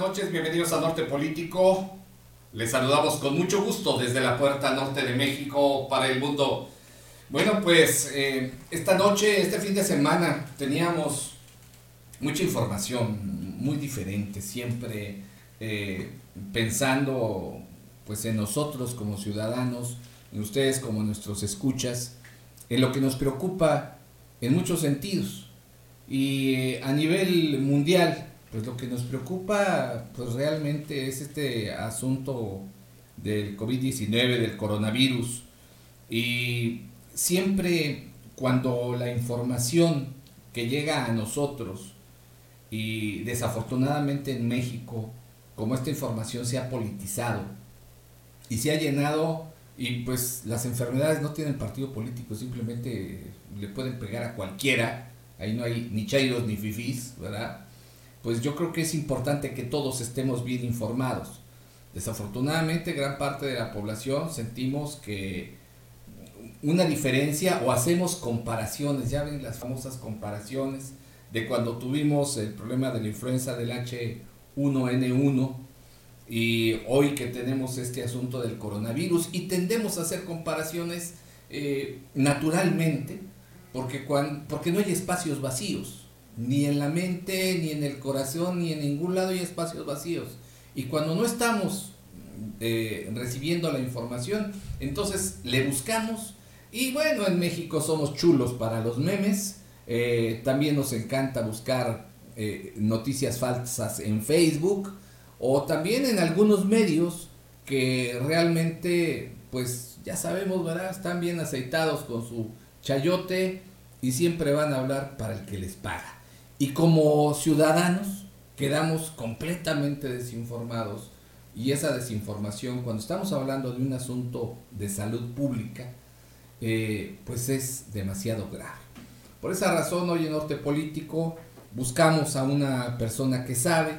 buenas noches, bienvenidos a Norte Político. Les saludamos con mucho gusto desde la puerta norte de México para el mundo. Bueno, pues eh, esta noche, este fin de semana, teníamos mucha información, muy diferente, siempre eh, pensando pues en nosotros como ciudadanos, en ustedes como nuestros escuchas, en lo que nos preocupa en muchos sentidos. Y a nivel mundial, pues lo que nos preocupa pues realmente es este asunto del COVID-19, del coronavirus. Y siempre cuando la información que llega a nosotros, y desafortunadamente en México, como esta información se ha politizado y se ha llenado, y pues las enfermedades no tienen partido político, simplemente le pueden pegar a cualquiera, ahí no hay ni chairos ni fifís, ¿verdad? Pues yo creo que es importante que todos estemos bien informados. Desafortunadamente gran parte de la población sentimos que una diferencia o hacemos comparaciones, ya ven las famosas comparaciones de cuando tuvimos el problema de la influenza del H1N1 y hoy que tenemos este asunto del coronavirus y tendemos a hacer comparaciones eh, naturalmente porque, cuando, porque no hay espacios vacíos, ni en la mente, ni en el corazón, ni en ningún lado hay espacios vacíos. Y cuando no estamos eh, recibiendo la información, entonces le buscamos y bueno, en México somos chulos para los memes. Eh, también nos encanta buscar eh, noticias falsas en Facebook o también en algunos medios que realmente, pues ya sabemos, ¿verdad? Están bien aceitados con su chayote y siempre van a hablar para el que les paga. Y como ciudadanos quedamos completamente desinformados y esa desinformación, cuando estamos hablando de un asunto de salud pública, eh, pues es demasiado grave. Por esa razón hoy en Norte Político buscamos a una persona que sabe,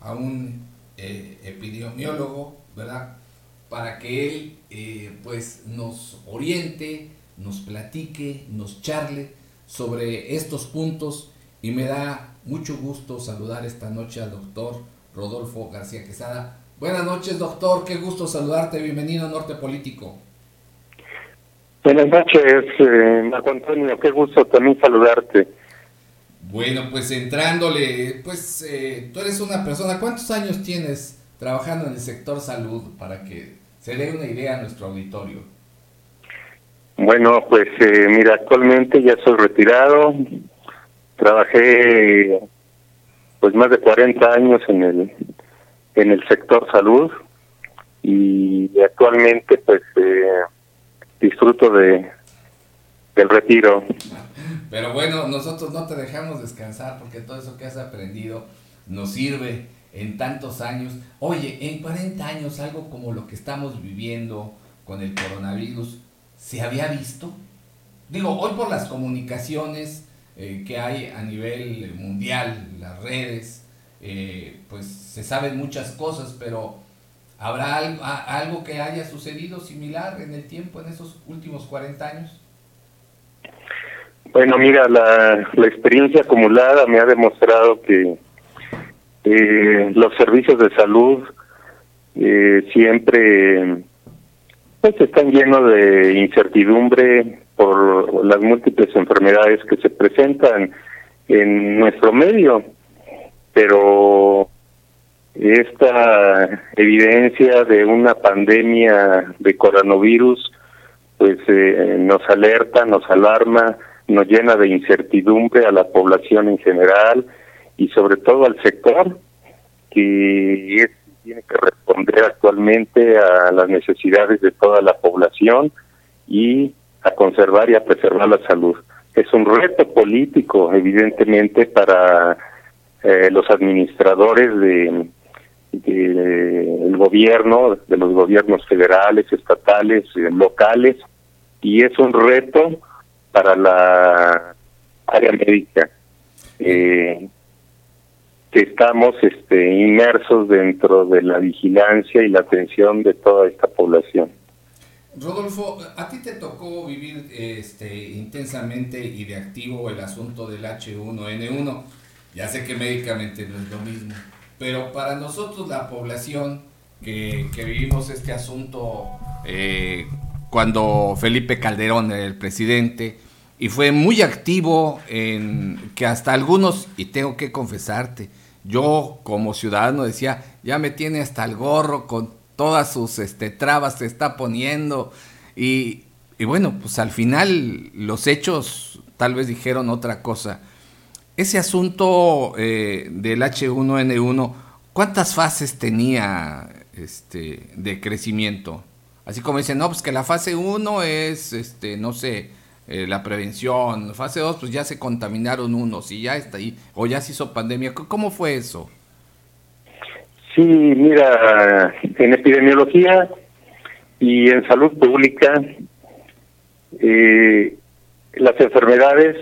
a un eh, epidemiólogo, ¿verdad? Para que él eh, pues nos oriente, nos platique, nos charle sobre estos puntos y me da mucho gusto saludar esta noche al doctor Rodolfo García Quesada. Buenas noches, doctor, qué gusto saludarte, bienvenido a Norte Político. Buenas noches, eh, Antonio, qué gusto también saludarte. Bueno, pues entrándole, pues eh, tú eres una persona, ¿cuántos años tienes trabajando en el sector salud para que se dé una idea a nuestro auditorio? Bueno, pues eh, mira, actualmente ya soy retirado, trabajé pues más de 40 años en el en el sector salud y actualmente pues eh, disfruto de del retiro. Pero bueno, nosotros no te dejamos descansar porque todo eso que has aprendido nos sirve en tantos años. Oye, en 40 años algo como lo que estamos viviendo con el coronavirus, ¿se había visto? Digo, hoy por las comunicaciones eh, que hay a nivel mundial, las redes, eh, pues se saben muchas cosas, pero ¿Habrá algo, que haya sucedido similar en el tiempo, en esos últimos 40 años? Bueno, mira, la, la experiencia acumulada me ha demostrado que eh, los servicios de salud siempre pues están llenos de incertidumbre por las múltiples enfermedades que se presentan en nuestro medio, pero esta evidencia de una pandemia de coronavirus pues eh, nos alerta, nos alarma, nos llena de incertidumbre a la población en general y sobre todo al sector que tiene que responder actualmente a las necesidades de toda la población y a conservar y a preservar la salud. Es un reto político, evidentemente, para eh, los administradores de gobierno, de los gobiernos federales, estatales, eh, locales, y es un reto para la área médica. Eh, que estamos este, inmersos dentro de la vigilancia y la atención de toda esta población. Rodolfo, a ti te tocó vivir este, intensamente y de activo el asunto del H1N1. Ya sé que médicamente no es lo mismo, pero para nosotros la población que, vivimos este asunto eh, cuando Felipe Calderón era el presidente y fue muy activo en que hasta algunos, y tengo que confesarte, yo como ciudadano decía, ya me tiene hasta el gorro con todas sus este, trabas se está poniendo y, y bueno, pues al final los hechos tal vez dijeron otra cosa. Ese asunto eh, del H1N1, ¿cuántas fases tenía este, de crecimiento? Así como dicen, no, pues que la fase 1 es, este, no sé, eh, la prevención, fase 2, pues ya se contaminaron unos y ya está ahí, o ya se hizo pandemia. ¿Cómo fue eso? Sí, mira, en epidemiología y en salud pública, eh, las enfermedades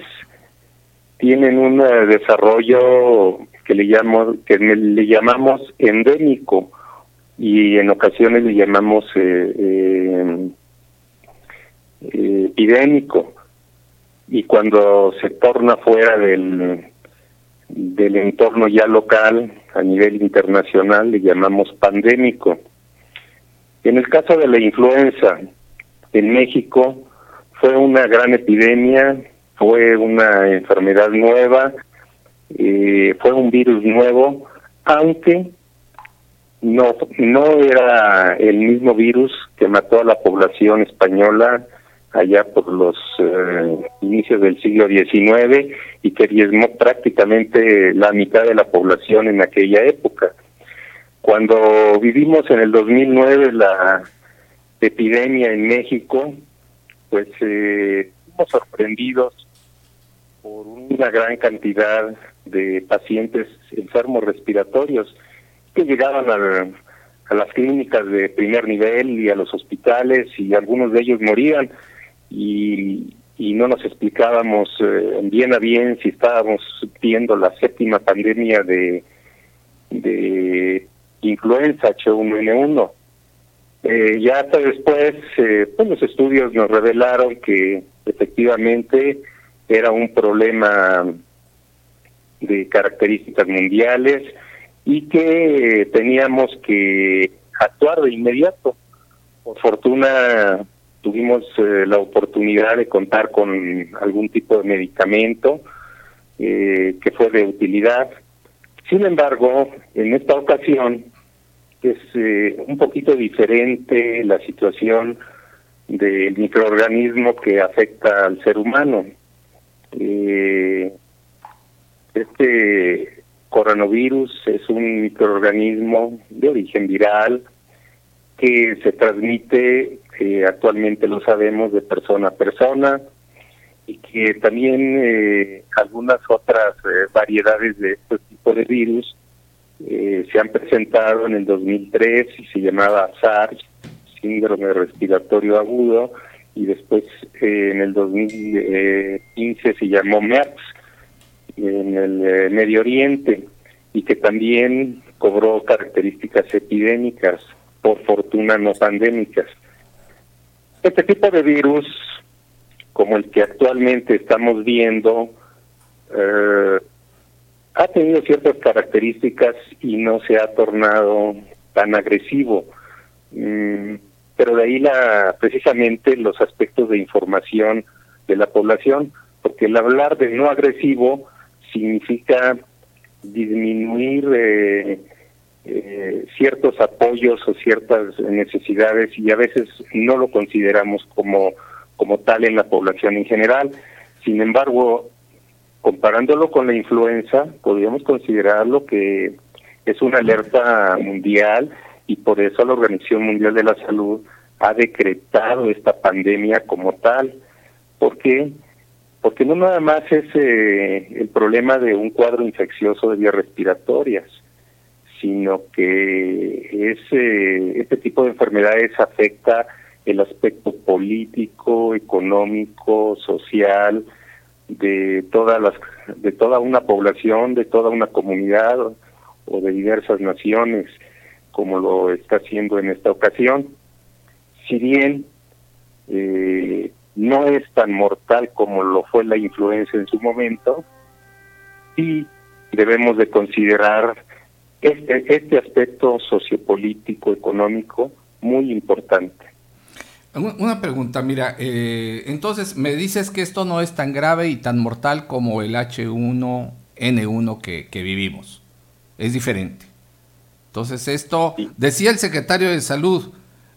tienen un desarrollo que le llamamos que le llamamos endémico y en ocasiones le llamamos eh, eh, epidémico. Y cuando se torna fuera del del entorno ya local a nivel internacional le llamamos pandémico. En el caso de la influenza en México fue una gran epidemia, fue una enfermedad nueva, eh, fue un virus nuevo, aunque no, no era el mismo virus que mató a la población española allá por los eh, inicios del siglo XIX y que diezmó prácticamente la mitad de la población en aquella época. Cuando vivimos en el 2009 la epidemia en México, pues eh, fuimos sorprendidos por una gran cantidad de pacientes enfermos respiratorios que llegaban a, a las clínicas de primer nivel y a los hospitales y algunos de ellos morían y, y no nos explicábamos eh, bien a bien si estábamos viendo la séptima pandemia de, de influenza H1N1 eh, ya hasta después, eh, pues los estudios nos revelaron que efectivamente era un problema de características mundiales y que teníamos que actuar de inmediato. Por fortuna tuvimos eh, la oportunidad de contar con algún tipo de medicamento que fue de utilidad. Sin embargo, en esta ocasión es eh, un poquito diferente la situación del microorganismo que afecta al ser humano. Eh, este coronavirus es un microorganismo de origen viral que se transmite, eh, actualmente lo sabemos, de persona a persona y que también algunas otras variedades de este tipo de virus eh, se han presentado en el 2003 y se llamaba SARS, síndrome respiratorio agudo, y después eh, en el 2015 se llamó MERS en el eh, Medio Oriente y que también cobró características epidémicas, por fortuna no pandémicas. Este tipo de virus, como el que actualmente estamos viendo, eh, ha tenido ciertas características y no se ha tornado tan agresivo. Mm, pero de ahí la, precisamente los aspectos de información de la población, porque el hablar de no agresivo significa disminuir eh, eh, ciertos apoyos o ciertas necesidades y a veces no lo consideramos como, como tal en la población en general. Sin embargo, comparándolo con la influenza, podríamos considerarlo que es una alerta mundial y por eso la Organización Mundial de la Salud ha decretado esta pandemia como tal. ¿Por qué? Porque no nada más es eh, el problema de un cuadro infeccioso de vías respiratorias, sino que ese, este tipo de enfermedades afecta el aspecto político, económico, social, de todas las de toda una población, de toda una comunidad o de diversas naciones, como lo está haciendo en esta ocasión. Si bien eh, no es tan mortal como lo fue la influenza en su momento, sí debemos de considerar este, este aspecto sociopolítico, económico, muy importante. Una pregunta, mira, eh, entonces me dices que esto no es tan grave y tan mortal como el H1N1 que, que vivimos, es diferente. Entonces esto, decía el secretario de salud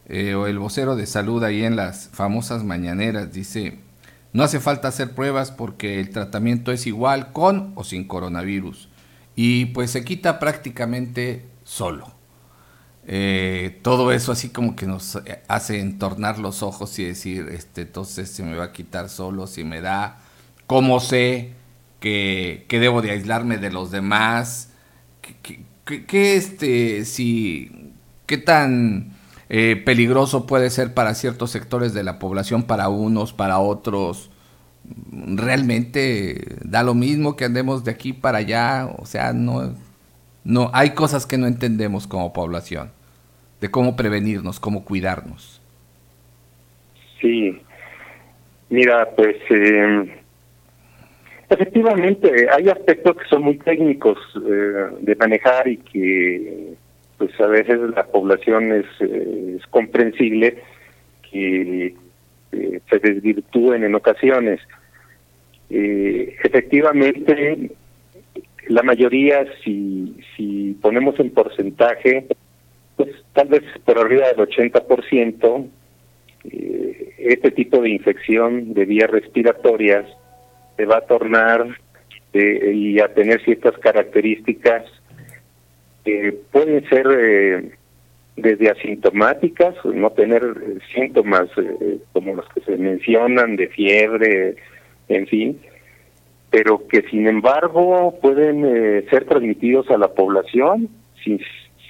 eh, o el vocero de salud ahí en las famosas mañaneras, dice, no hace falta hacer pruebas porque el tratamiento es igual con o sin coronavirus y pues se quita prácticamente solo. Eh, todo eso así como que nos hace entornar los ojos y decir, este, entonces se me va a quitar solo, si me da, cómo sé que, debo de aislarme de los demás, qué, este, si, qué tan eh, peligroso puede ser para ciertos sectores de la población, para unos, para otros, realmente da lo mismo que andemos de aquí para allá, o sea, no, no, hay cosas que no entendemos como población de cómo prevenirnos, cómo cuidarnos. Sí, mira, pues eh, efectivamente hay aspectos que son muy técnicos eh, de manejar y que pues a veces la población es, eh, es comprensible que se desvirtúen en ocasiones. Efectivamente, la mayoría, si, si ponemos en porcentaje, pues tal vez por arriba del 80%, eh, este tipo de infección de vías respiratorias se va a tornar eh, y a tener ciertas características que pueden ser eh, desde asintomáticas, no tener síntomas como los que se mencionan de fiebre, en fin, pero que sin embargo pueden ser transmitidos a la población sin,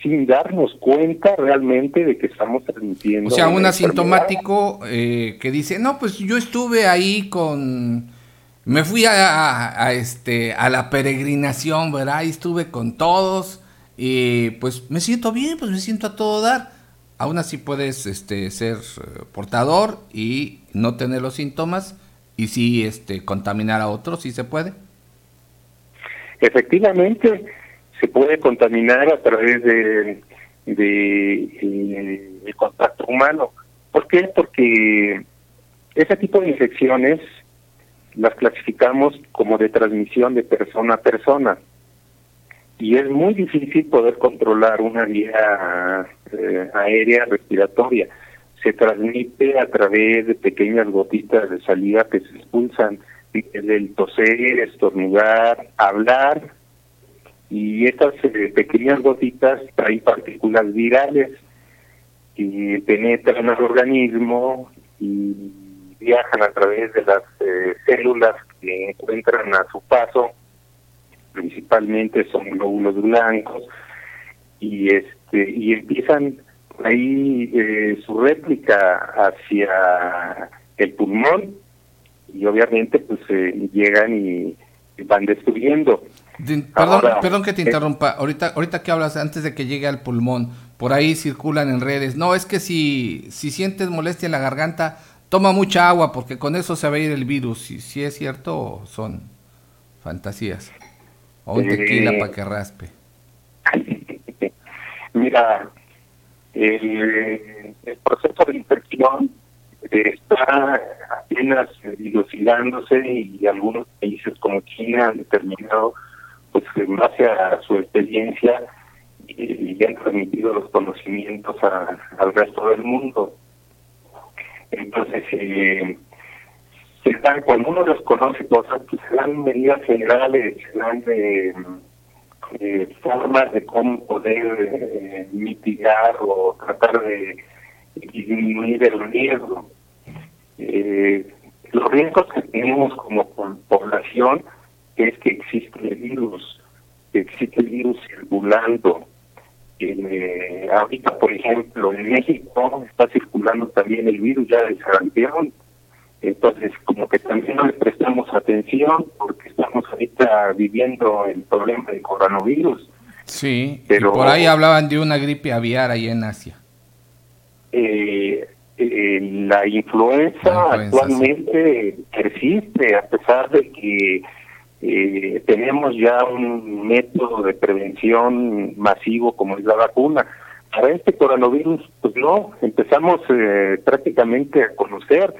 sin darnos cuenta realmente de que estamos transmitiendo. O sea, un asintomático eh, que dice, no, pues yo estuve ahí con, me fui a, este, a la peregrinación, ¿verdad? Y estuve con todos y pues me siento bien, pues me siento a todo dar. Aún así puedes este, ser eh, portador y no tener los síntomas y sí este, contaminar a otros, si se puede. Efectivamente, se puede contaminar a través de, de, eh, contacto humano. ¿Por qué? Porque ese tipo de infecciones las clasificamos como de transmisión de persona a persona y es muy difícil poder controlar una vía eh, aérea respiratoria. Se transmite a través de pequeñas gotitas de saliva que se expulsan del toser, estornudar, hablar y estas eh, pequeñas gotitas traen partículas virales que penetran al organismo y viajan a través de las eh, células que encuentran a su paso, principalmente son glóbulos blancos, y este y empiezan ahí eh, su réplica hacia el pulmón y obviamente pues llegan y van destruyendo Perdón, perdón que te interrumpa. Ahorita, ahorita que hablas antes de que llegue al pulmón, por ahí circulan en redes. No, es que si, si sientes molestia en la garganta, toma mucha agua porque con eso se va a ir el virus. Si, si es cierto, son fantasías. O un tequila para que raspe. Mira, el, proceso de infección está apenas dilucidándose y algunos países como China han determinado pues en base a su experiencia y, han transmitido los conocimientos al resto del mundo. Entonces, eh, se dan, cuando uno los conoce cosas, pues se dan medidas generales, se dan de, formas de cómo poder eh, mitigar o tratar de disminuir el riesgo. Eh, los riesgos que tenemos como población es que existe el virus, existe el virus circulando. Eh, ahorita, por ejemplo, en México está circulando también el virus ya del sarampión. Entonces, como que también no le prestamos atención porque estamos ahorita viviendo el problema del coronavirus. Sí, pero por ahí hablaban de una gripe aviar ahí en Asia. Eh, eh, la influenza, actualmente persiste, a pesar de que eh, tenemos ya un método de prevención masivo como es la vacuna. Para este coronavirus, pues no, empezamos eh, prácticamente a conocer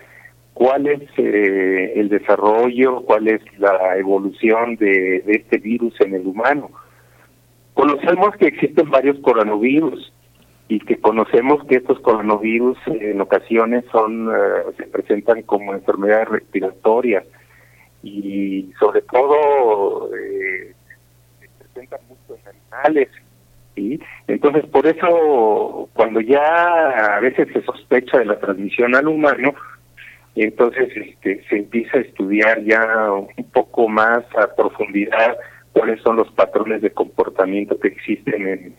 cuál es eh, el desarrollo, cuál es la evolución de, este virus en el humano. Conocemos que existen varios coronavirus y que conocemos que estos coronavirus en ocasiones son se presentan como enfermedades respiratorias y sobre todo eh, se presentan mucho en animales. ¿sí? Entonces, por eso, cuando ya a veces se sospecha de la transmisión al humano, entonces este, se empieza a estudiar ya un poco más a profundidad cuáles son los patrones de comportamiento que existen en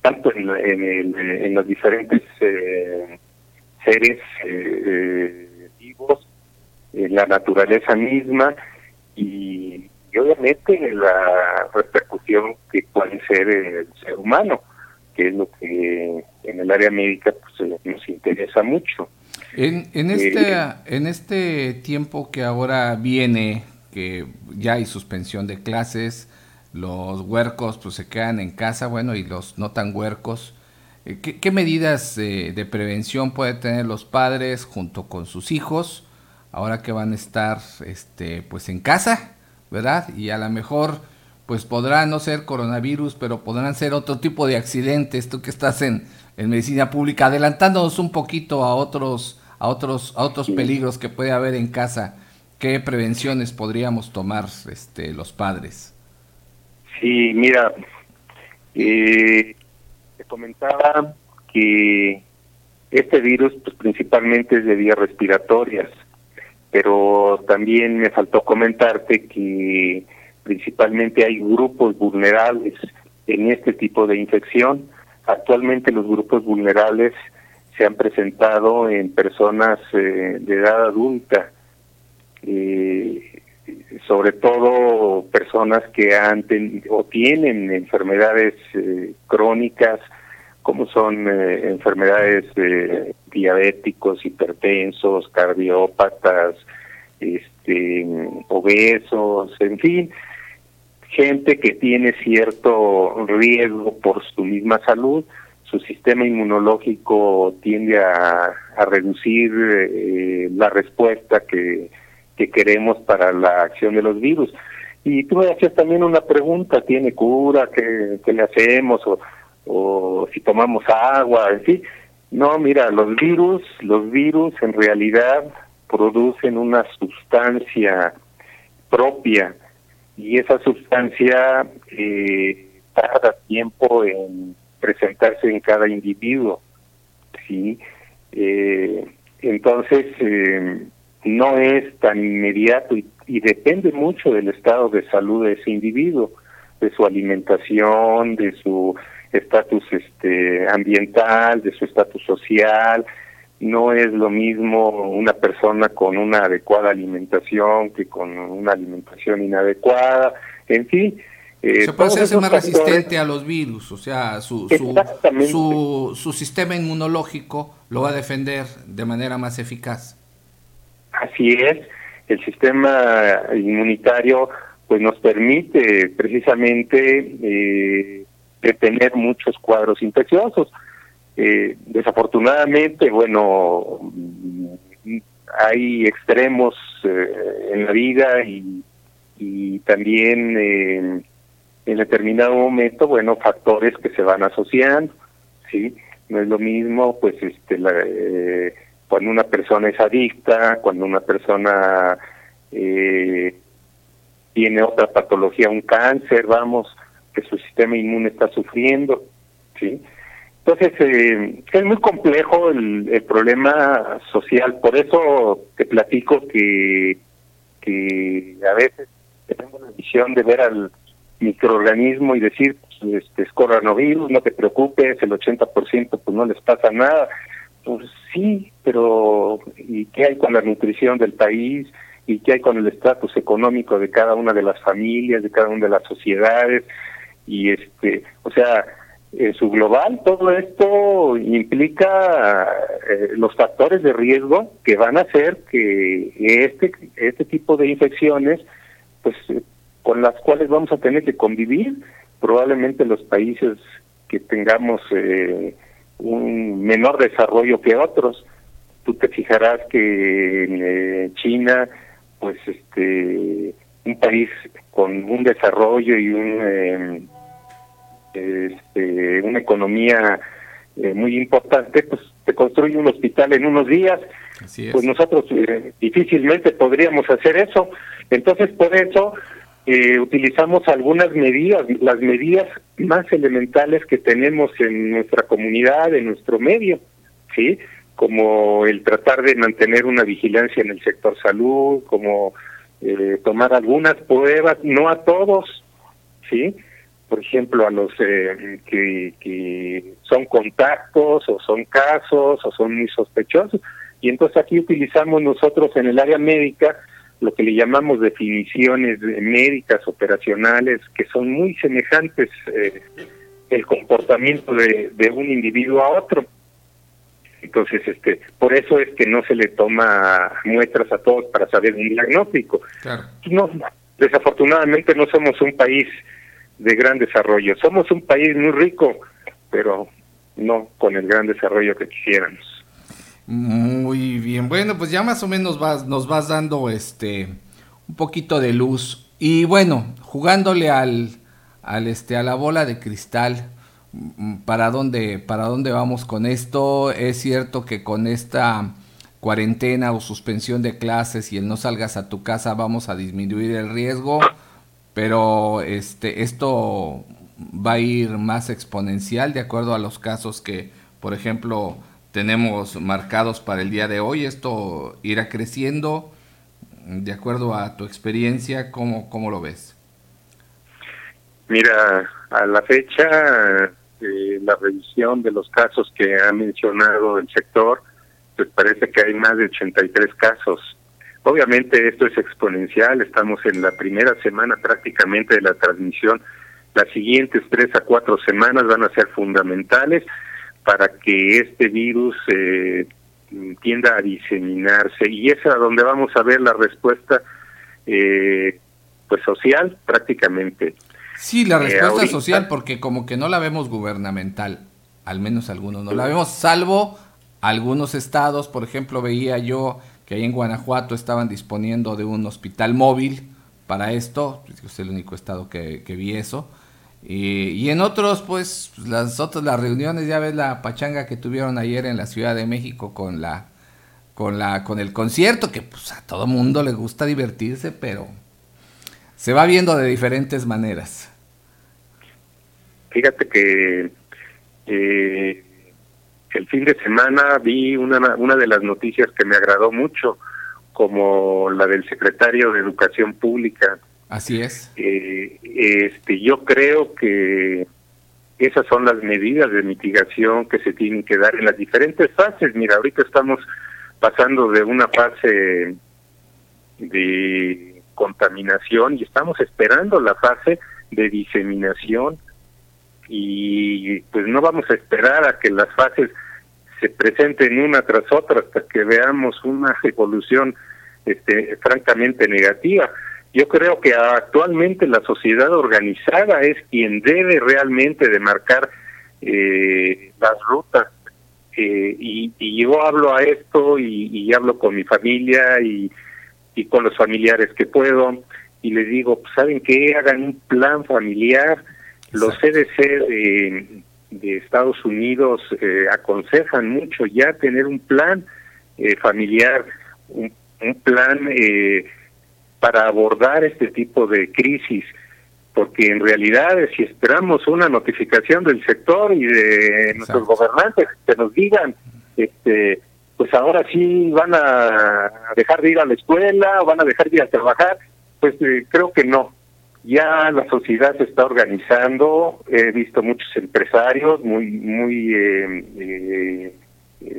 tanto en, en, en los diferentes eh, seres eh, eh vivos en la naturaleza misma y, obviamente la repercusión que puede ser el ser humano, que es lo que en el área médica pues, nos interesa mucho. En, en, este, eh, en este tiempo que ahora viene, que ya hay suspensión de clases, los huercos pues se quedan en casa, bueno, y los no tan huercos, eh, ¿qué, qué medidas de prevención pueden tener los padres junto con sus hijos ahora que van a estar este pues en casa, ¿verdad? Y a lo mejor pues podrá no ser coronavirus, pero podrán ser otro tipo de accidentes, tú que estás en, en medicina pública, adelantándonos un poquito a otros a otros a otros peligros que puede haber en casa, ¿qué prevenciones podríamos tomar este los padres? Sí, mira, eh, te comentaba que este virus pues, principalmente es de vías respiratorias pero también me faltó comentarte que principalmente hay grupos vulnerables en este tipo de infección. Actualmente los grupos vulnerables se han presentado en personas eh, de edad adulta, eh, sobre todo personas que han o tienen enfermedades eh, crónicas, como son enfermedades diabéticos, hipertensos, cardiópatas, este, obesos, en fin, gente que tiene cierto riesgo por su misma salud, su sistema inmunológico tiende a, reducir eh, la respuesta que, que queremos para la acción de los virus. Y tú me hacías también una pregunta, ¿tiene cura? ¿Qué, qué le hacemos? O, o si tomamos agua, en fin. No, mira, los virus, los virus en realidad producen una sustancia propia y esa sustancia eh, tarda tiempo en presentarse en cada individuo, sí. Eh, entonces eh, no es tan inmediato y, y depende mucho del estado de salud de ese individuo, de su alimentación, de su estatus este ambiental, de su estatus social. No es lo mismo una persona con una adecuada alimentación que con una alimentación inadecuada. En fin, eh, se puede hacerse más resistente a los virus, o sea, su, su, su, sistema inmunológico lo va a defender de manera más eficaz. Así es, el sistema inmunitario pues nos permite precisamente eh, tener muchos cuadros infecciosos. Eh, desafortunadamente, bueno, hay extremos en la vida y, y también eh, en determinado momento, bueno, factores que se van asociando, ¿sí? No es lo mismo, pues, este, eh, cuando una persona es adicta, cuando una persona eh, tiene otra patología, un cáncer, vamos, que su sistema inmune está sufriendo, ¿sí? Entonces, eh, es muy complejo el, el, problema social, por eso te platico que, que a veces tenemos la visión de ver al microorganismo y decir, pues, este es coronavirus, no te preocupes, el 80% pues no les pasa nada. Pues sí, pero ¿y qué hay con la nutrición del país? ¿Y qué hay con el estatus económico de cada una de las familias, de cada una de las sociedades? y este, o sea, en su global todo esto implica eh, los factores de riesgo que van a hacer que este este tipo de infecciones pues con las cuales vamos a tener que convivir. Probablemente los países que tengamos eh, un menor desarrollo que otros. Tú te fijarás que en eh, China, pues este, un país con un desarrollo y un, eh, este, una economía muy importante, pues te construye un hospital en unos días. Pues nosotros difícilmente podríamos hacer eso. Entonces, por eso eh, utilizamos algunas medidas, las medidas más elementales que tenemos en nuestra comunidad, en nuestro medio, ¿sí? Como el tratar de mantener una vigilancia en el sector salud, como eh, tomar algunas pruebas, no a todos, ¿sí? Por ejemplo, a los eh, que, que son contactos o son casos o son muy sospechosos. Y entonces aquí utilizamos nosotros en el área médica lo que le llamamos definiciones médicas operacionales que son muy semejantes eh, el comportamiento de, de, un individuo a otro. Entonces este por eso es que no se le toma muestras a todos para saber un diagnóstico. No desafortunadamente no somos un país de gran desarrollo. Somos un país muy rico pero no con el gran desarrollo que quisiéramos muy bien, bueno, pues ya más o menos vas, nos vas dando este un poquito de luz. Y bueno, jugándole al, al este, a la bola de cristal, mm, ¿para dónde, ¿para dónde vamos con esto? Es cierto que con esta cuarentena o suspensión de clases y el no salgas a tu casa vamos a disminuir el riesgo, pero este, esto va a ir más exponencial de acuerdo a los casos que, por ejemplo, tenemos marcados para el día de hoy. Esto irá creciendo de acuerdo a tu experiencia. ¿Cómo, cómo lo ves? Mira, a la fecha, eh, la revisión de los casos que ha mencionado el sector, pues parece que hay más de 83 casos. Obviamente esto es exponencial, estamos en la primera semana prácticamente de la transmisión. Las siguientes tres a cuatro semanas van a ser fundamentales para que este virus eh, tienda a diseminarse. Y es a donde vamos a ver la respuesta eh, pues social prácticamente. Sí, la eh, respuesta social porque como que no la vemos gubernamental, al menos algunos no la vemos, salvo algunos estados, por ejemplo veía yo que ahí en Guanajuato estaban disponiendo de un hospital móvil para esto, es el único estado que, que vi eso, y, en otros, pues, las otras, las reuniones, ya ves la pachanga que tuvieron ayer en la Ciudad de México con la, con la, con el concierto, que pues a todo mundo le gusta divertirse, pero se va viendo de diferentes maneras. Fíjate que eh, el fin de semana vi una, una de las noticias que me agradó mucho, como la del secretario de Educación Pública, Así es. Eh, este, yo creo que esas son las medidas de mitigación que se tienen que dar en las diferentes fases. Mira, ahorita estamos pasando de una fase de contaminación y estamos esperando la fase de diseminación y pues no vamos a esperar a que las fases se presenten una tras otra hasta que veamos una evolución este, francamente negativa. Yo creo que actualmente la sociedad organizada es quien debe realmente de marcar eh, las rutas. Eh, y, yo hablo a esto y, hablo con mi familia y, con los familiares que puedo y les digo, pues, ¿saben qué? Hagan un plan familiar. Los CDC de, de Estados Unidos eh, aconsejan mucho ya tener un plan familiar, un, un plan... Eh, para abordar este tipo de crisis, porque en realidad si esperamos una notificación del sector y de nuestros gobernantes que nos digan, este, pues ahora sí van a dejar de ir a la escuela, van a dejar de ir a trabajar, pues eh, creo que no. Ya la sociedad se está organizando, he visto muchos empresarios muy, muy, eh, eh,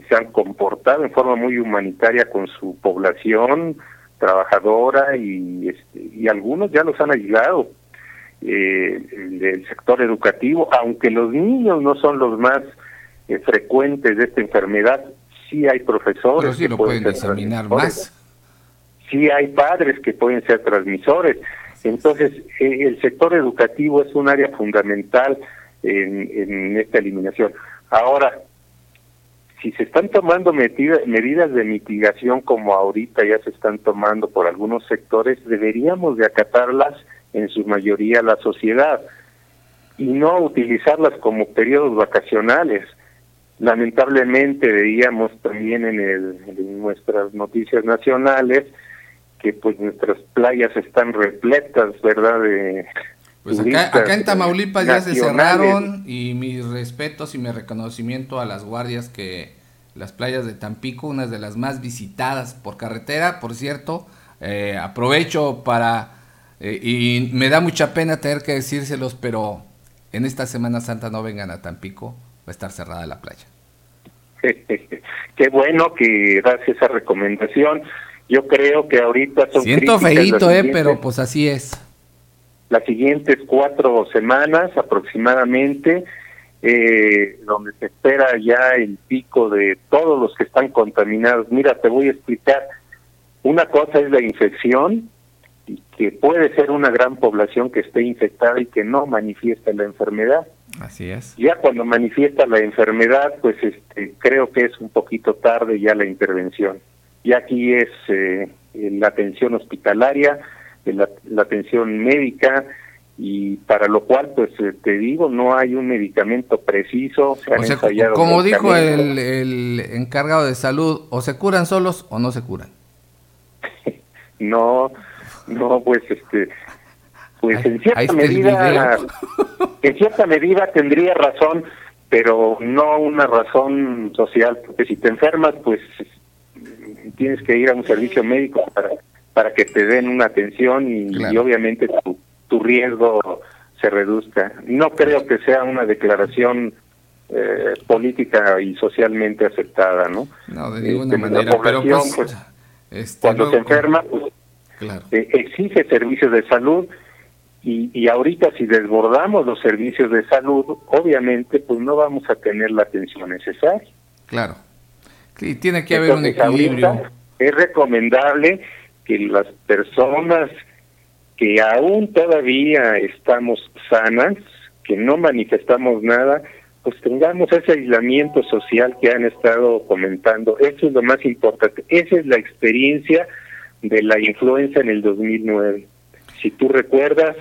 se han comportado en forma muy humanitaria con su población, trabajadora y, este, y algunos ya los han aislado eh, del sector educativo, aunque los niños no son los más eh, frecuentes de esta enfermedad, sí hay profesores que pueden, diseminar más. Sí hay padres que pueden ser transmisores. Entonces, eh, el sector educativo es un área fundamental en, en esta eliminación. Ahora, si se están tomando medidas de mitigación como ahorita ya se están tomando por algunos sectores, deberíamos de acatarlas en su mayoría la sociedad y no utilizarlas como periodos vacacionales. Lamentablemente veíamos también en, el, en nuestras noticias nacionales que pues nuestras playas están repletas, ¿verdad? De, pues acá, en Tamaulipas ya se cerraron y mis respetos y mi reconocimiento a las guardias que las playas de Tampico, una de las más visitadas por carretera, por cierto, eh, aprovecho para, eh, y me da mucha pena tener que decírselos, pero en esta Semana Santa no vengan a Tampico, va a estar cerrada la playa. Qué bueno que das esa recomendación. Yo creo que ahorita son Siento feíto, eh, pero pues así es las siguientes cuatro semanas aproximadamente, eh, donde se espera ya el pico de todos los que están contaminados. Mira, te voy a explicar. Una cosa es la infección, que puede ser una gran población que esté infectada y que no manifiesta la enfermedad. Así es. Ya cuando manifiesta la enfermedad, pues este, creo que es un poquito tarde ya la intervención. Y aquí es eh, la atención hospitalaria, la, atención médica y para lo cual pues eh, te digo no hay un medicamento preciso se han ensayado como dijo el, el, encargado de salud o se curan solos o no se curan. No no pues este pues en cierta medida en cierta medida tendría razón pero no una razón social porque si te enfermas pues tienes que ir a un servicio médico para para que te den una atención y, obviamente tu, tu, riesgo se reduzca. No creo que sea una declaración eh, política y socialmente aceptada, ¿no? No, de ninguna este, manera, pero pues, pues este, cuando se enferma, pues, eh, exige servicios de salud y, y ahorita si desbordamos los servicios de salud, obviamente pues no vamos a tener la atención necesaria. Claro. Sí, tiene que haber un equilibrio. Es recomendable que las personas que aún todavía estamos sanas, que no manifestamos nada, pues tengamos ese aislamiento social que han estado comentando. Eso es lo más importante. Esa es la experiencia de la influenza en el 2009. Si tú recuerdas,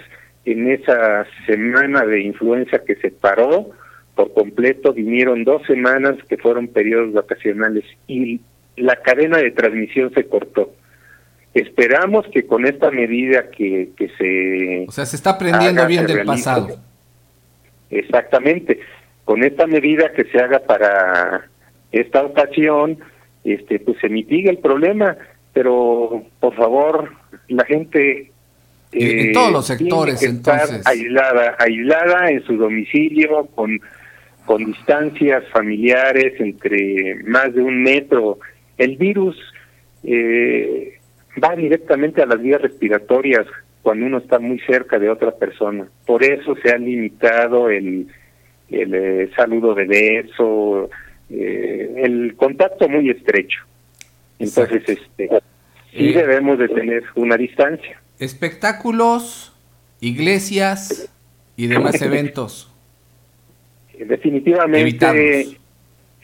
en esa semana de influenza que se paró por completo, vinieron dos semanas que fueron periodos vacacionales y la cadena de transmisión se cortó. Esperamos que con esta medida que, que se... O sea, se está aprendiendo bien del pasado. Exactamente. Con esta medida que se haga para esta ocasión, este, pues se mitiga el problema, pero por favor, la gente... en todos los sectores, entonces. aislada, aislada en su domicilio, con, con distancias familiares entre más de un metro. El virus... Eh, va directamente a las vías respiratorias cuando uno está muy cerca de otra persona. Por eso se ha limitado el, el eh, saludo de beso, eh, el contacto muy estrecho. Entonces, este, sí eh, debemos de tener una distancia. Espectáculos, iglesias y demás eventos. Definitivamente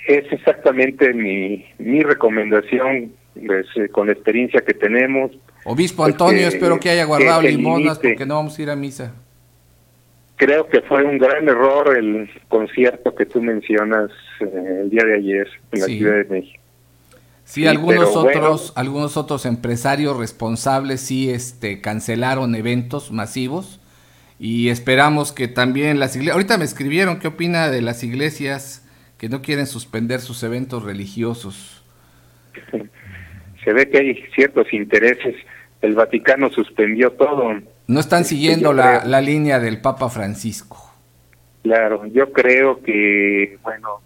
es exactamente mi, mi recomendación pues, eh, con la experiencia que tenemos. Obispo pues, Antonio, espero que haya guardado limonas porque no vamos a ir a misa. Creo que fue un gran error el concierto que tú mencionas eh, el día de ayer en la Ciudad de México. Sí, algunos otros, algunos otros empresarios responsables sí este, cancelaron eventos masivos y esperamos que también las iglesias, ahorita me escribieron qué opina de las iglesias que no quieren suspender sus eventos religiosos. se ve que hay ciertos intereses. El Vaticano suspendió todo. No están siguiendo la, la línea del Papa Francisco. Claro, yo creo que, bueno,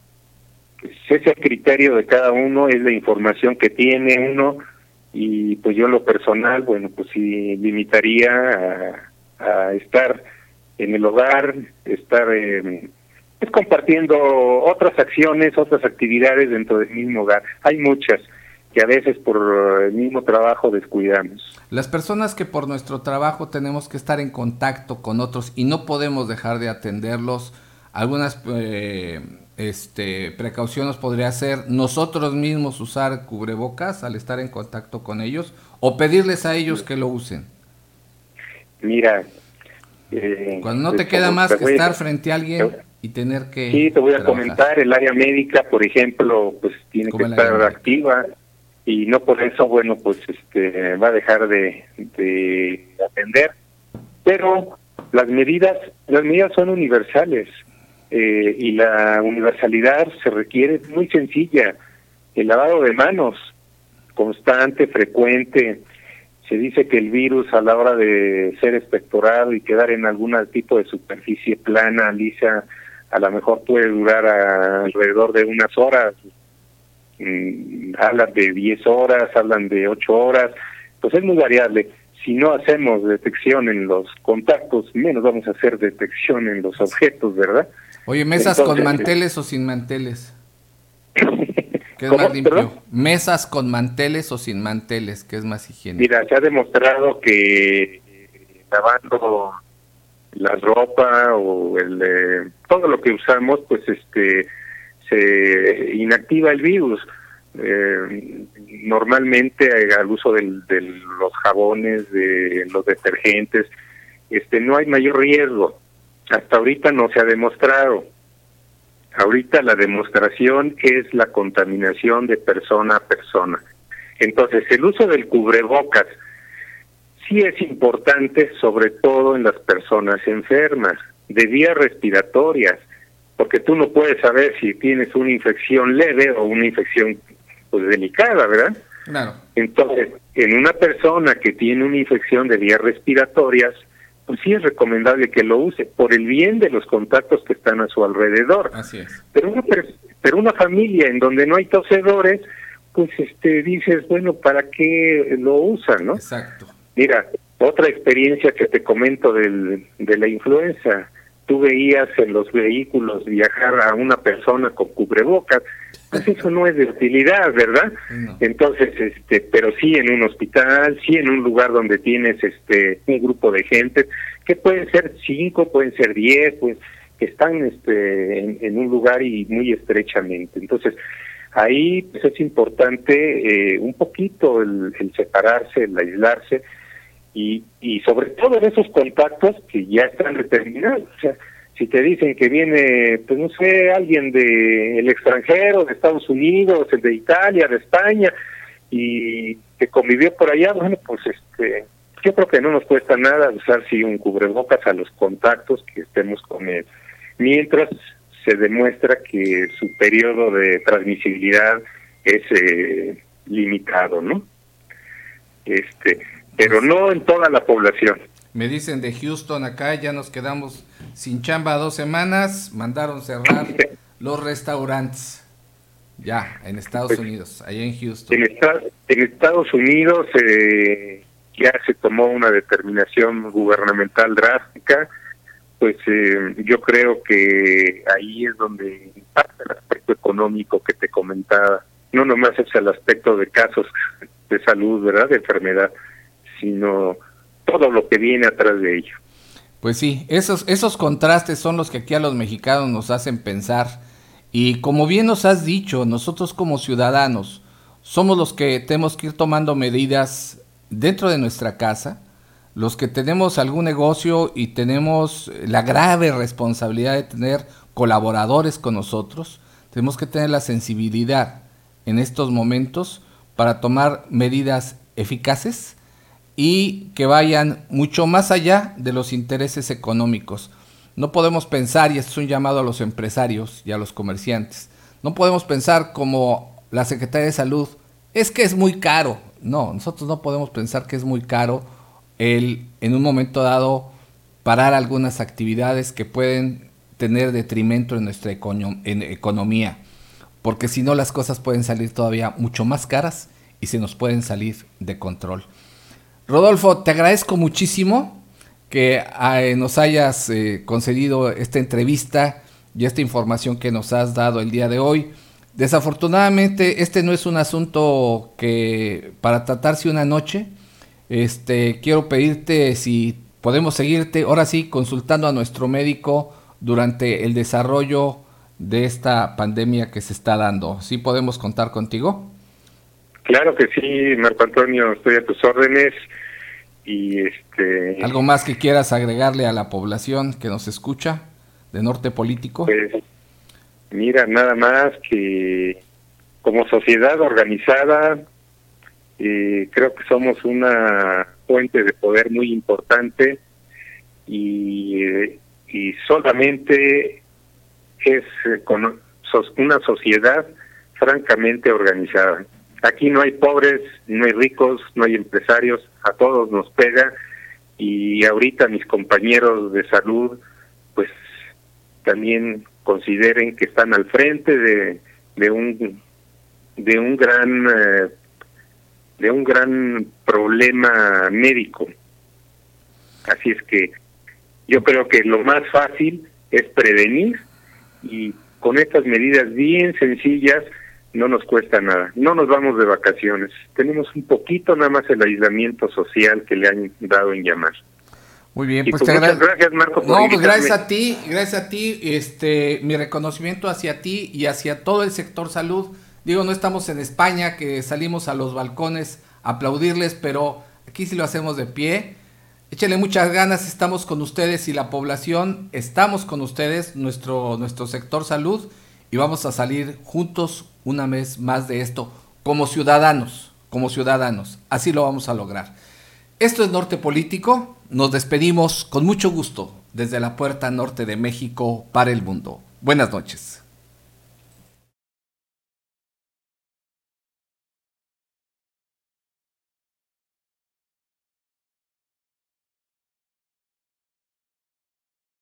ese criterio de cada uno es la información que tiene uno y pues yo lo personal, bueno, pues sí limitaría a, estar en el hogar, estar pues, compartiendo otras acciones, otras actividades dentro del mismo hogar. Hay muchas que a veces por el mismo trabajo descuidamos. Las personas que por nuestro trabajo tenemos que estar en contacto con otros y no podemos dejar de atenderlos, algunas eh, este, precauciones podría ser nosotros mismos usar cubrebocas al estar en contacto con ellos o pedirles a ellos que lo usen. Mira, eh, cuando no te queda más que estar frente a alguien y tener que... Sí, te voy a comentar, el área médica, por ejemplo, pues tiene que estar activa y no por eso, bueno, pues este va a dejar de, atender. Pero las medidas, las medidas son universales eh, y la universalidad se requiere muy sencilla, el lavado de manos constante, frecuente. Se dice que el virus a la hora de ser espectorado y quedar en algún tipo de superficie plana, lisa, a lo mejor puede durar alrededor de unas horas, Mm, hablan de 10 horas, hablan de 8 horas, pues es muy variable. Si no hacemos detección en los contactos, menos vamos a hacer detección en los objetos, ¿verdad? Oye, mesas con manteles o sin manteles. ¿Qué es más limpio? Mesas con manteles o sin manteles, ¿qué es más higiénico? Mira, se ha demostrado que lavando la ropa o el, eh, todo lo que usamos, pues este se inactiva el virus. Eh, normalmente al uso de los jabones, de los detergentes, este no hay mayor riesgo. Hasta ahorita no se ha demostrado. Ahorita la demostración es la contaminación de persona a persona. Entonces, el uso del cubrebocas sí es importante, sobre todo en las personas enfermas, de vías respiratorias porque tú no puedes saber si tienes una infección leve o una infección pues delicada, ¿verdad? Claro. Entonces, en una persona que tiene una infección de vías respiratorias, pues sí es recomendable que lo use por el bien de los contactos que están a su alrededor. Así es. Pero una pero una familia en donde no hay tosedores, pues este dices, bueno, ¿para qué lo usan, no? Exacto. Mira, otra experiencia que te comento del, de la influenza tú veías en los vehículos viajar a una persona con cubrebocas, pues eso no es de utilidad, ¿verdad? Entonces, este, pero sí en un hospital, sí en un lugar donde tienes este un grupo de gente, que pueden ser cinco, pueden ser diez, pues que están este en, un lugar y muy estrechamente. Entonces, ahí pues es importante eh, un poquito el separarse, el aislarse, y, y sobre todo en esos contactos que ya están determinados. O sea, si te dicen que viene, pues no sé, alguien de el extranjero, de Estados Unidos, de Italia, de España, y que convivió por allá, bueno, pues este, yo creo que no nos cuesta nada usar si un cubrebocas a los contactos que estemos con él, mientras se demuestra que su periodo de transmisibilidad es eh, limitado, ¿no? Este, pero no en toda la población. Me dicen de Houston acá, ya nos quedamos sin chamba dos semanas, mandaron cerrar los restaurantes. Ya, en Estados pues, Unidos, allá en Houston. En, Estados Unidos eh, ya se tomó una determinación gubernamental drástica, pues eh, yo creo que ahí es donde impacta el aspecto económico que te comentaba. No nomás es el aspecto de casos de salud, ¿verdad? De enfermedad, sino todo lo que viene atrás de ello. Pues sí, esos, esos contrastes son los que aquí a los mexicanos nos hacen pensar. Y como bien nos has dicho, nosotros como ciudadanos somos los que tenemos que ir tomando medidas dentro de nuestra casa, los que tenemos algún negocio y tenemos la grave responsabilidad de tener colaboradores con nosotros, tenemos que tener la sensibilidad en estos momentos para tomar medidas eficaces y que vayan mucho más allá de los intereses económicos. No podemos pensar, y esto es un llamado a los empresarios y a los comerciantes, no podemos pensar como la Secretaría de Salud, es que es muy caro. No, nosotros no podemos pensar que es muy caro el en un momento dado parar algunas actividades que pueden tener detrimento en nuestra economía, porque si no las cosas pueden salir todavía mucho más caras y se nos pueden salir de control. Rodolfo, te agradezco muchísimo que eh, nos hayas eh, concedido esta entrevista y esta información que nos has dado el día de hoy. Desafortunadamente, este no es un asunto que para tratarse una noche, Este, quiero pedirte si podemos seguirte, ahora sí, consultando a nuestro médico durante el desarrollo de esta pandemia que se está dando. ¿Sí podemos contar contigo? Claro que sí, Marco Antonio, estoy a tus órdenes. Y este. ¿Algo más que quieras agregarle a la población que nos escucha de Norte Político? Pues, mira, nada más que como sociedad organizada, eh, creo que somos una fuente de poder muy importante y, eh, y solamente es eh, con una sociedad francamente organizada. Aquí no hay pobres, no hay ricos, no hay empresarios, a todos nos pega y ahorita mis compañeros de salud pues también consideren que están al frente de, un de un gran eh, de un gran problema médico. Así es que yo creo que lo más fácil es prevenir y con estas medidas bien sencillas no nos cuesta nada. No nos vamos de vacaciones. Tenemos un poquito nada más el aislamiento social que le han dado en llamar. Muy bien, pues, pues muchas gracias Marco. no, pues gracias a ti, gracias a ti, este, mi reconocimiento hacia ti y hacia todo el sector salud. Digo, no estamos en España que salimos a los balcones a aplaudirles, pero aquí sí lo hacemos de pie. Échale muchas ganas, estamos con ustedes y la población, estamos con ustedes, nuestro, nuestro sector salud, y vamos a salir juntos una vez más de esto como ciudadanos, como ciudadanos. Así lo vamos a lograr. Esto es Norte Político. Nos despedimos con mucho gusto desde la puerta norte de México para el mundo. Buenas noches.